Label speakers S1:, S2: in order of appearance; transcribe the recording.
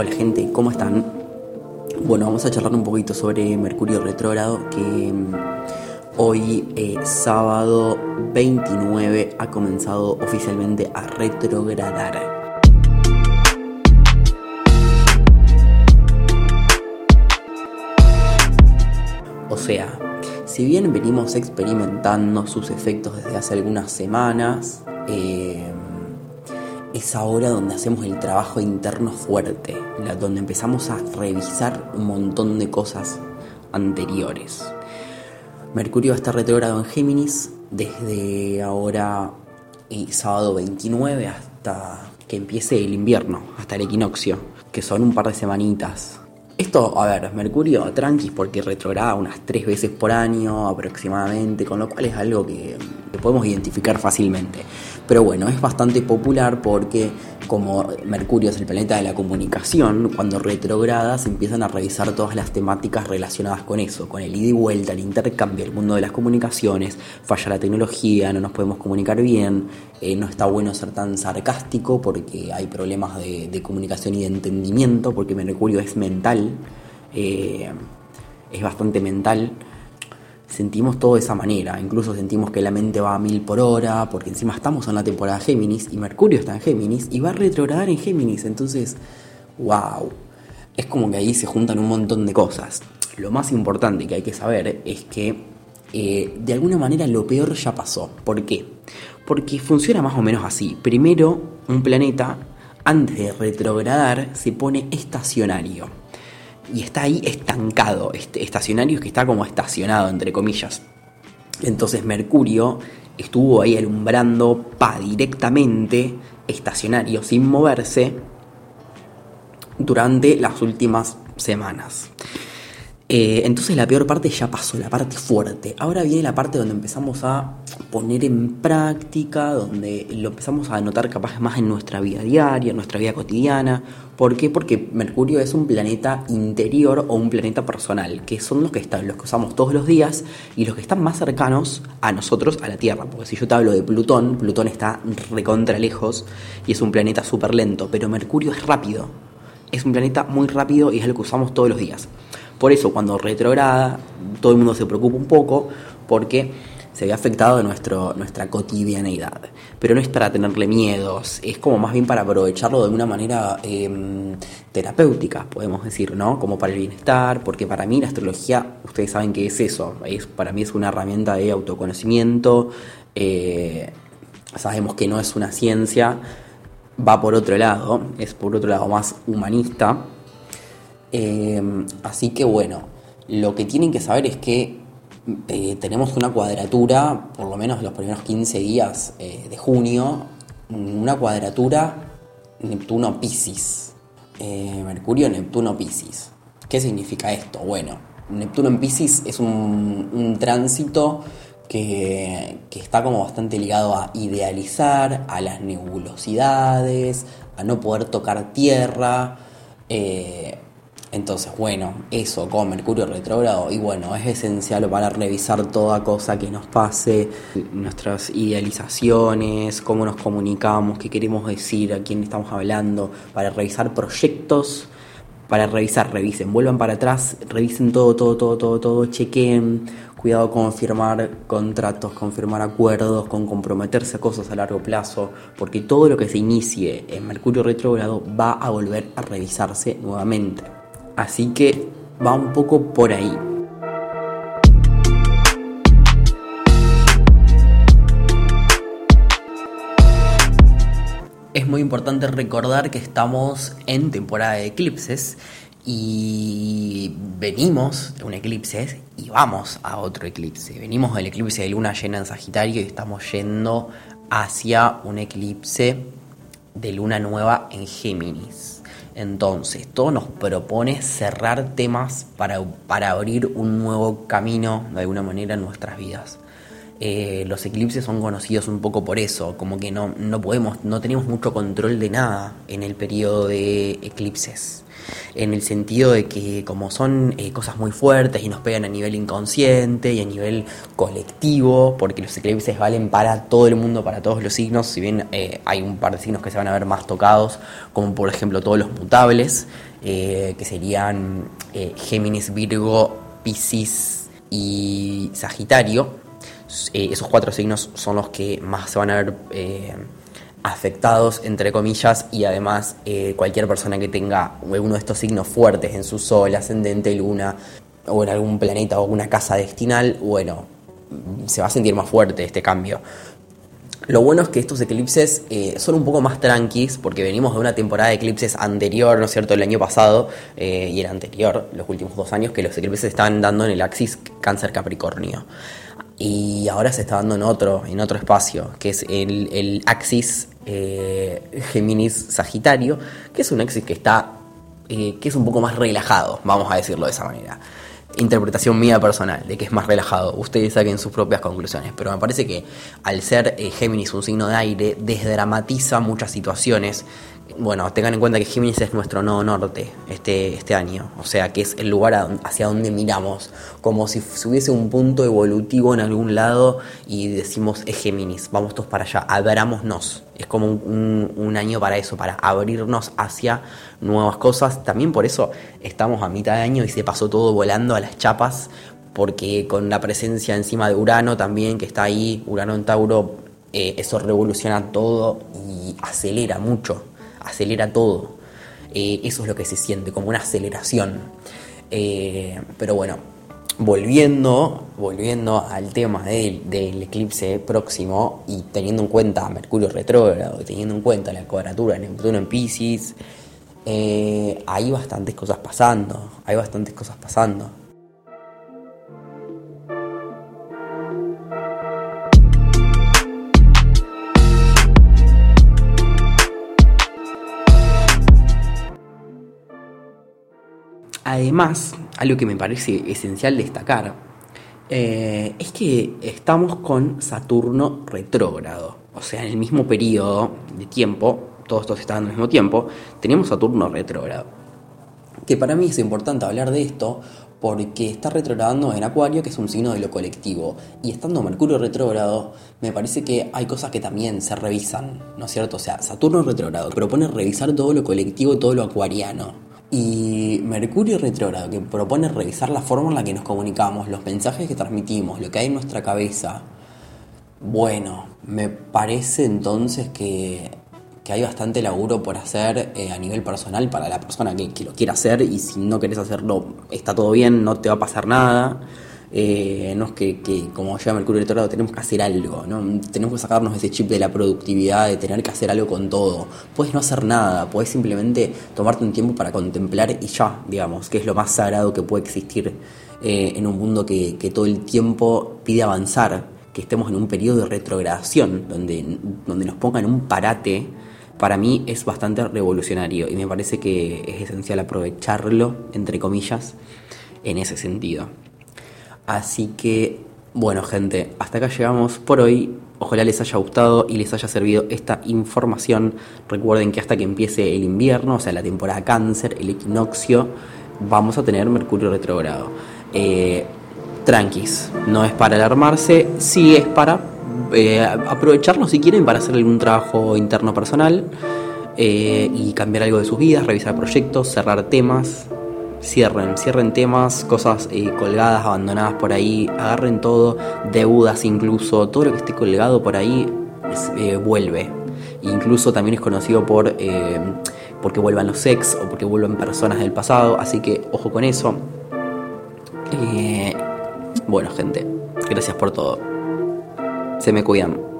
S1: Hola gente, ¿cómo están? Bueno, vamos a charlar un poquito sobre Mercurio retrógrado que mm, hoy, eh, sábado 29, ha comenzado oficialmente a retrogradar. O sea, si bien venimos experimentando sus efectos desde hace algunas semanas, eh, es ahora donde hacemos el trabajo interno fuerte, donde empezamos a revisar un montón de cosas anteriores. Mercurio está retrógrado en Géminis desde ahora y sábado 29 hasta que empiece el invierno, hasta el equinoccio, que son un par de semanitas. Esto, a ver, Mercurio tranqui porque retrograda unas tres veces por año aproximadamente, con lo cual es algo que podemos identificar fácilmente. Pero bueno, es bastante popular porque como Mercurio es el planeta de la comunicación, cuando retrograda se empiezan a revisar todas las temáticas relacionadas con eso, con el ida y vuelta, el intercambio, el mundo de las comunicaciones, falla la tecnología, no nos podemos comunicar bien, eh, no está bueno ser tan sarcástico porque hay problemas de, comunicación y de entendimiento, porque Mercurio es mental, eh, es bastante mental sentimos todo de esa manera. Incluso sentimos que la mente va a mil por hora, porque encima estamos en la temporada Géminis y Mercurio está en Géminis y va a retrogradar en Géminis. Entonces, wow. Es como que ahí se juntan un montón de cosas. Lo más importante que hay que saber es que eh, de alguna manera lo peor ya pasó. ¿Por qué? Porque funciona más o menos así. Primero, un planeta, antes de retrogradar, se pone estacionario y está ahí estancado, este, estacionario es que está como estacionado, entre comillas. Entonces Mercurio estuvo ahí alumbrando pa directamente, estacionario, sin moverse, durante las últimas semanas. Eh, entonces la peor parte ya pasó, la parte fuerte. Ahora viene la parte donde empezamos a poner en práctica, donde lo empezamos a notar capaz más en nuestra vida diaria, en nuestra vida cotidiana. ¿Por qué? Porque Mercurio es un planeta interior o un planeta personal, que son los que están, los que usamos todos los días y los que están más cercanos a nosotros, a la Tierra. Porque si yo te hablo de Plutón, Plutón está recontra lejos y es un planeta súper lento, pero Mercurio es rápido. Es un planeta muy rápido y es el que usamos todos los días. Por eso cuando retrograda, todo el mundo se preocupa un poco porque se ve afectado nuestro, nuestra cotidianeidad. Pero no es para tenerle miedos, es como más bien para aprovecharlo de una manera em, terapéutica, podemos decir, ¿no? Como para el bienestar, porque para mí la astrología, ustedes saben que es eso, es, para mí es una herramienta de autoconocimiento, eh, sabemos que no es una ciencia, va por otro lado, es por otro lado más humanista Em, así que bueno, lo que tienen que saber es que eh, tenemos una cuadratura, por lo menos los primeros 15 días eh, de junio, una cuadratura Neptuno-Piscis. Eh, Mercurio, Neptuno, Piscis. ¿Qué significa esto? Bueno, Neptuno en Piscis es un, tránsito que, que, está como bastante ligado a idealizar, a las nebulosidades, a no poder tocar tierra. Entonces, bueno, eso con Mercurio retrógrado, y bueno, es esencial para revisar toda cosa que nos pase, nuestras idealizaciones, cómo nos comunicamos, qué queremos decir, a quién estamos hablando, para revisar proyectos, para revisar, revisen, vuelvan para atrás, revisen todo, todo, todo, todo, todo, chequen, cuidado con firmar contratos, con firmar acuerdos, con comprometerse a cosas a largo plazo, porque todo lo que se inicie en Mercurio retrógrado va a volver a revisarse nuevamente. Así que va un poco por ahí. Es muy importante recordar que estamos en temporada de eclipses y venimos de un eclipse y vamos a otro eclipse. Venimos del eclipse de luna llena en Sagitario y estamos yendo hacia un eclipse de luna nueva en Géminis. Entonces, todo nos propone cerrar temas para, para abrir un nuevo camino de alguna manera en nuestras vidas. Eh, los eclipses son conocidos un poco por eso, como que no, no podemos, no tenemos mucho control de nada en el periodo de eclipses en el sentido de que como son eh, cosas muy fuertes y nos pegan a nivel inconsciente y a nivel colectivo, porque los eclipses valen para todo el mundo, para todos los signos, si bien eh, hay un par de signos que se van a ver más tocados, como por ejemplo todos los mutables, que serían Géminis, Virgo, Piscis y Sagitario. esos cuatro signos son los que más se van a ver afectados, entre comillas, y además cualquier persona que tenga uno de estos signos fuertes en su sol, ascendente, luna, o en algún planeta o alguna casa destinal, bueno, se va a sentir más fuerte este cambio. Lo bueno es que estos eclipses eh, son un poco más tranquis porque venimos de una temporada de eclipses anterior, ¿no es cierto?, el año pasado eh, y el anterior, los últimos dos años, que los eclipses se estaban dando en el axis Cáncer-Capricornio. Y ahora se está dando en otro, en otro espacio, que es el, el axis eh, Géminis-Sagitario, que es un axis que está, que es un poco más relajado, vamos a decirlo de esa manera interpretación mía personal, de que es más relajado. Ustedes saquen sus propias conclusiones. Pero me parece que al ser eh, Géminis un signo de aire, desdramatiza muchas situaciones bueno, tengan en cuenta que Géminis es nuestro nodo norte este, este año, o sea que es el lugar hacia donde miramos, como si hubiese un punto evolutivo en algún lado y decimos es Géminis, vamos todos para allá, abrámonos. Es como un, año para eso, para abrirnos hacia nuevas cosas. También por eso estamos a mitad de año y se pasó todo volando a las chapas, porque con la presencia encima de Urano también, que está ahí, Urano en Tauro, eh, eso revoluciona todo y acelera mucho acelera todo. Eh, eso es lo que se siente, como una aceleración. Eh, pero bueno, volviendo, volviendo al tema del, eclipse próximo y teniendo en cuenta Mercurio retrógrado, teniendo en cuenta la cuadratura de Neptuno en Pisces, eh, hay bastantes cosas pasando, hay bastantes cosas pasando. Además, algo que me parece esencial destacar eh, es que estamos con Saturno retrógrado. O sea, en el mismo periodo de tiempo, todos estos están al mismo tiempo, tenemos Saturno retrógrado. Que para mí es importante hablar de esto porque está retrogradando en Acuario, que es un signo de lo colectivo. Y estando Mercurio retrógrado, me parece que hay cosas que también se revisan, ¿no es cierto? O sea, Saturno retrógrado propone revisar todo lo colectivo, todo lo acuariano. Y Mercurio retrógrado, que propone revisar la forma en la que nos comunicamos, los mensajes que transmitimos, lo que hay en nuestra cabeza. Bueno, me parece entonces que, hay bastante laburo por hacer eh, a nivel personal para la persona que, que lo quiera hacer y si no querés hacerlo, está todo bien, no te va a pasar nada. Eh, no es que, como ya Mercurio retrógrado tenemos que hacer algo, ¿no? tenemos que sacarnos ese chip de la productividad, de tener que hacer algo con todo. Puedes no hacer nada, puedes simplemente tomarte un tiempo para contemplar y ya, digamos, que es lo más sagrado que puede existir eh, en un mundo que, todo el tiempo pide avanzar, que estemos en un periodo de retrogradación, donde, donde nos pongan un parate. Para mí es bastante revolucionario y me parece que es esencial aprovecharlo, entre comillas, en ese sentido. Así que, bueno gente, hasta acá llegamos por hoy. Ojalá les haya gustado y les haya servido esta información. Recuerden que hasta que empiece el invierno, o sea, la temporada cáncer, el equinoccio, vamos a tener Mercurio retrogrado. Eh, tranquis, no es para alarmarse, sí es para eh, aprovecharlo si quieren para hacer algún trabajo interno personal eh, y cambiar algo de sus vidas, revisar proyectos, cerrar temas, cierren, cierren temas, cosas eh, colgadas, abandonadas por ahí, agarren todo, deudas incluso, todo lo que esté colgado por ahí eh, vuelve. Incluso también es conocido por eh, porque vuelvan los ex o porque vuelven personas del pasado, así que ojo con eso. bueno gente, gracias por todo. Se me cuidan.